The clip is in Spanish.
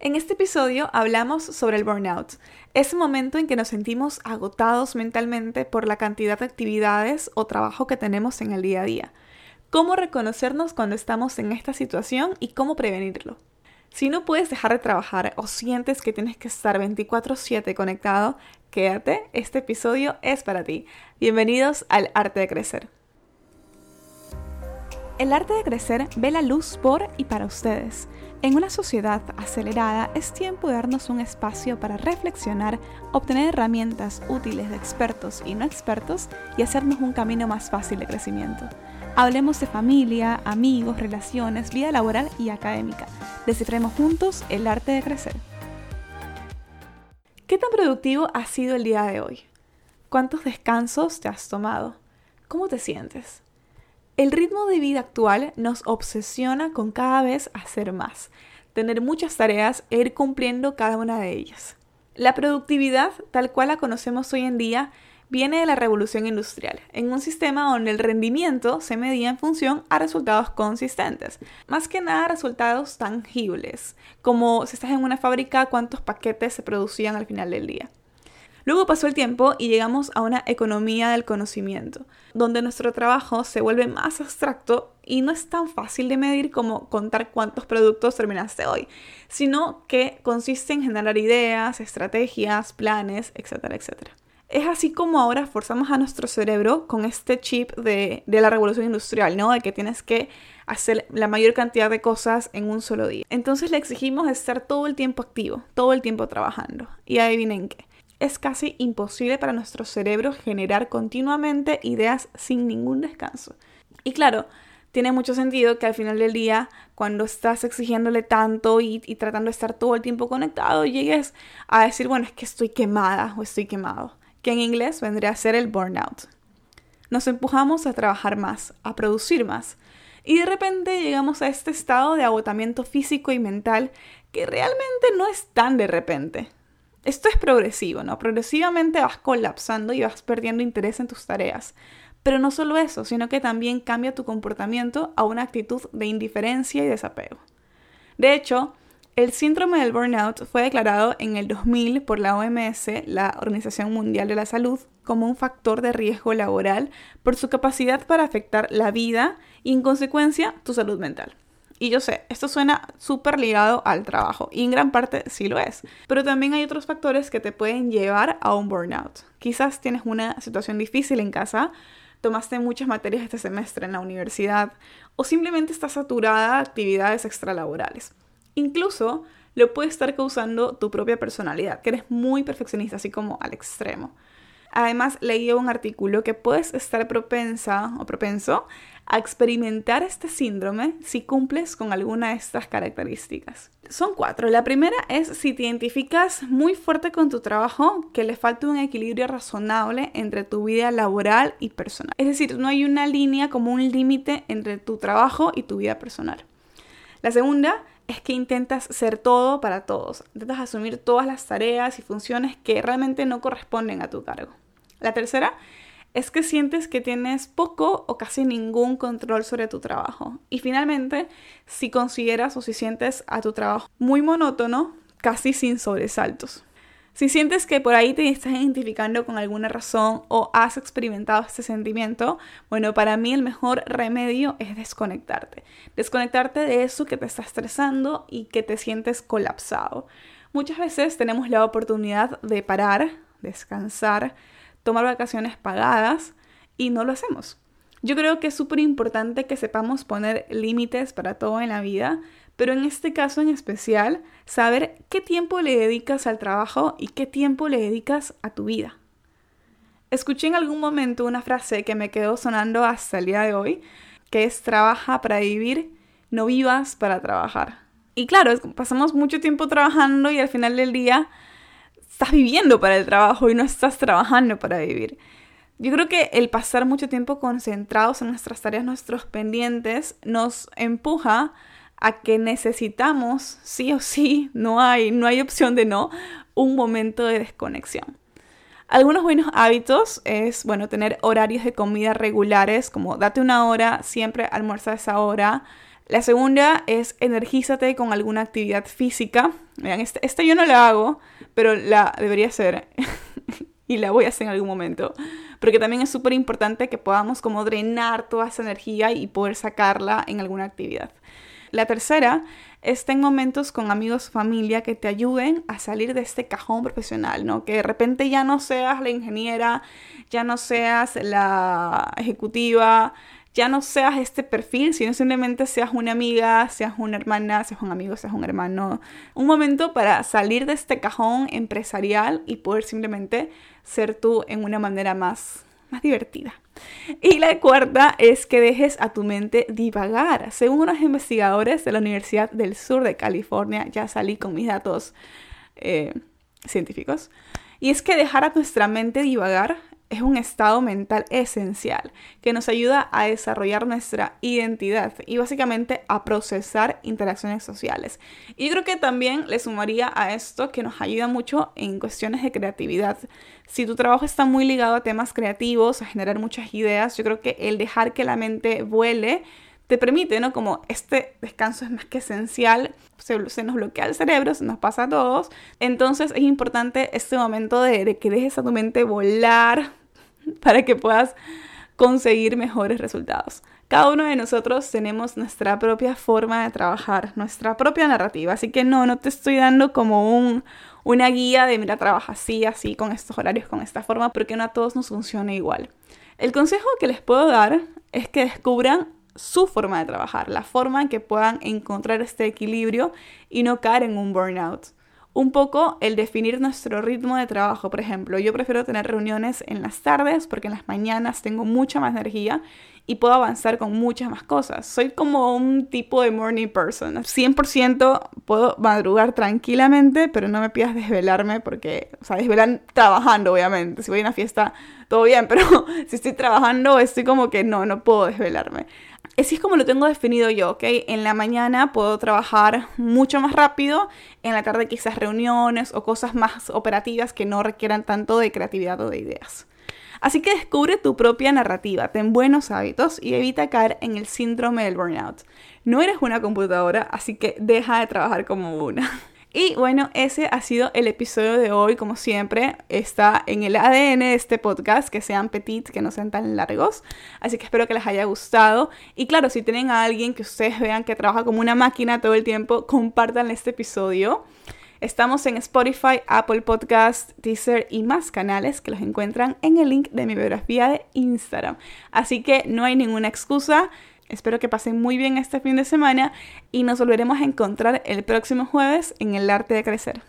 En este episodio hablamos sobre el burnout, ese momento en que nos sentimos agotados mentalmente por la cantidad de actividades o trabajo que tenemos en el día a día. Cómo reconocernos cuando estamos en esta situación y cómo prevenirlo. Si no puedes dejar de trabajar o sientes que tienes que estar 24/7 conectado, quédate, este episodio es para ti. Bienvenidos al arte de crecer. El arte de crecer ve la luz por y para ustedes. En una sociedad acelerada es tiempo de darnos un espacio para reflexionar, obtener herramientas útiles de expertos y no expertos y hacernos un camino más fácil de crecimiento. Hablemos de familia, amigos, relaciones, vida laboral y académica. Descifremos juntos el arte de crecer. ¿Qué tan productivo ha sido el día de hoy? ¿Cuántos descansos te has tomado? ¿Cómo te sientes? El ritmo de vida actual nos obsesiona con cada vez hacer más, tener muchas tareas e ir cumpliendo cada una de ellas. La productividad, tal cual la conocemos hoy en día, viene de la revolución industrial, en un sistema donde el rendimiento se medía en función a resultados consistentes, más que nada resultados tangibles, como si estás en una fábrica, cuántos paquetes se producían al final del día. Luego pasó el tiempo y llegamos a una economía del conocimiento, donde nuestro trabajo se vuelve más abstracto y no es tan fácil de medir como contar cuántos productos terminaste hoy, sino que consiste en generar ideas, estrategias, planes, etcétera, etcétera. Es así como ahora forzamos a nuestro cerebro con este chip de, la revolución industrial, ¿no? De que tienes que hacer la mayor cantidad de cosas en un solo día. Entonces le exigimos estar todo el tiempo activo, todo el tiempo trabajando. Y adivinen qué es casi imposible para nuestro cerebro generar continuamente ideas sin ningún descanso. Y claro, tiene mucho sentido que al final del día, cuando estás exigiéndole tanto y, tratando de estar todo el tiempo conectado, llegues a decir, bueno, es que estoy quemada o estoy quemado, que en inglés vendría a ser el burnout. Nos empujamos a trabajar más, a producir más, y de repente llegamos a este estado de agotamiento físico y mental que realmente no es tan de repente. Esto es progresivo, ¿no? Progresivamente vas colapsando y vas perdiendo interés en tus tareas. Pero no solo eso, sino que también cambia tu comportamiento a una actitud de indiferencia y desapego. De hecho, el síndrome del burnout fue declarado en el 2000 por la OMS, la Organización Mundial de la Salud, como un factor de riesgo laboral por su capacidad para afectar la vida y en consecuencia tu salud mental. Y yo sé, esto suena súper ligado al trabajo y en gran parte sí lo es, pero también hay otros factores que te pueden llevar a un burnout. Quizás tienes una situación difícil en casa, tomaste muchas materias este semestre en la universidad o simplemente estás saturada de actividades extralaborales. Incluso lo puede estar causando tu propia personalidad, que eres muy perfeccionista, así como al extremo. Además, leí un artículo que puedes estar propensa o propenso a experimentar este síndrome si cumples con alguna de estas características. Son cuatro. La primera es si te identificas muy fuerte con tu trabajo, que le falta un equilibrio razonable entre tu vida laboral y personal. Es decir, no hay una línea como un límite entre tu trabajo y tu vida personal. La segunda es que intentas ser todo para todos. Intentas asumir todas las tareas y funciones que realmente no corresponden a tu cargo. La tercera es que sientes que tienes poco o casi ningún control sobre tu trabajo. Y finalmente, si consideras o si sientes a tu trabajo muy monótono, casi sin sobresaltos. Si sientes que por ahí te estás identificando con alguna razón o has experimentado este sentimiento, bueno, para mí el mejor remedio es desconectarte. Desconectarte de eso que te está estresando y que te sientes colapsado. Muchas veces tenemos la oportunidad de parar, descansar, tomar vacaciones pagadas y no lo hacemos. Yo creo que es súper importante que sepamos poner límites para todo en la vida, pero en este caso en especial, saber qué tiempo le dedicas al trabajo y qué tiempo le dedicas a tu vida. Escuché en algún momento una frase que me quedó sonando hasta el día de hoy, que es trabaja para vivir, no vivas para trabajar. Y claro, pasamos mucho tiempo trabajando y al final del día estás viviendo para el trabajo y no estás trabajando para vivir. Yo creo que el pasar mucho tiempo concentrados en nuestras tareas, nuestros pendientes, nos empuja que necesitamos, sí o sí, no hay, no hay opción de no, un momento de desconexión. Algunos buenos hábitos es, bueno, tener horarios de comida regulares, como date una hora, siempre almuerza a esa hora, La segunda es energízate con alguna actividad física. Vean, este, este yo no la hago, pero la debería hacer. y la voy a hacer en algún momento. Porque también es súper importante que podamos como drenar toda esa energía y poder sacarla en alguna actividad. La tercera es ten momentos con amigos, familia que te ayuden a salir de este cajón profesional, ¿no? Que de repente ya no seas la ingeniera, ya no seas la ejecutiva, ya no seas este perfil, sino simplemente seas una amiga, seas una hermana, seas un amigo, seas un hermano. Un momento para salir de este cajón empresarial y poder simplemente ser tú en una manera más, más divertida. Y la cuarta es que dejes a tu mente divagar. Según unos investigadores de la Universidad del Sur de California, ya salí con mis datos eh, científicos, y es que dejar a nuestra mente divagar es un estado mental esencial que nos ayuda a desarrollar nuestra identidad y básicamente a procesar interacciones sociales. Y yo creo que también le sumaría a esto que nos ayuda mucho en cuestiones de creatividad. Si tu trabajo está muy ligado a temas creativos, a generar muchas ideas, yo creo que el dejar que la mente vuele te permite, ¿no? Como este descanso es más que esencial, se, se, nos bloquea el cerebro, se nos pasa a todos. Entonces es importante este momento de, de que dejes a tu mente volar para que puedas conseguir mejores resultados. Cada uno de nosotros tenemos nuestra propia forma de trabajar, nuestra propia narrativa, así que no, no te estoy dando como un, una guía de mira, trabaja así, así, con estos horarios, con esta forma, porque no a todos nos funciona igual. El consejo que les puedo dar es que descubran su forma de trabajar, la forma en que puedan encontrar este equilibrio y no caer en un burnout un poco el definir nuestro ritmo de trabajo. Por ejemplo, yo prefiero tener reuniones en las tardes porque en las mañanas tengo mucha más energía y puedo avanzar con muchas más cosas. Soy como un tipo de morning person. 100% puedo madrugar tranquilamente, pero no me pidas desvelarme porque, o sea, desvelan trabajando, obviamente. Si voy a una fiesta, todo bien, pero si estoy trabajando, estoy como que no, no puedo desvelarme. Así es como lo tengo definido yo, ¿ok? En la mañana puedo trabajar mucho más rápido, en la tarde quizás reuniones o cosas más operativas que no requieran tanto de creatividad o de ideas. Así que descubre tu propia narrativa, ten buenos hábitos y evita caer en el síndrome del burnout. No eres una computadora, así que deja de trabajar como una. Y bueno, ese ha sido el episodio de hoy, como siempre, está en el ADN de este podcast, que sean petit, que no sean tan largos, así que espero que les haya gustado. Y claro, si tienen a alguien que ustedes vean que trabaja como una máquina todo el tiempo, compartan este episodio. Estamos en Spotify, Apple Podcast, Deezer y más canales que los encuentran en el link de mi biografía de Instagram. Así que no hay ninguna excusa. Espero que pasen muy bien este fin de semana y nos volveremos a encontrar el próximo jueves en El Arte de Crecer.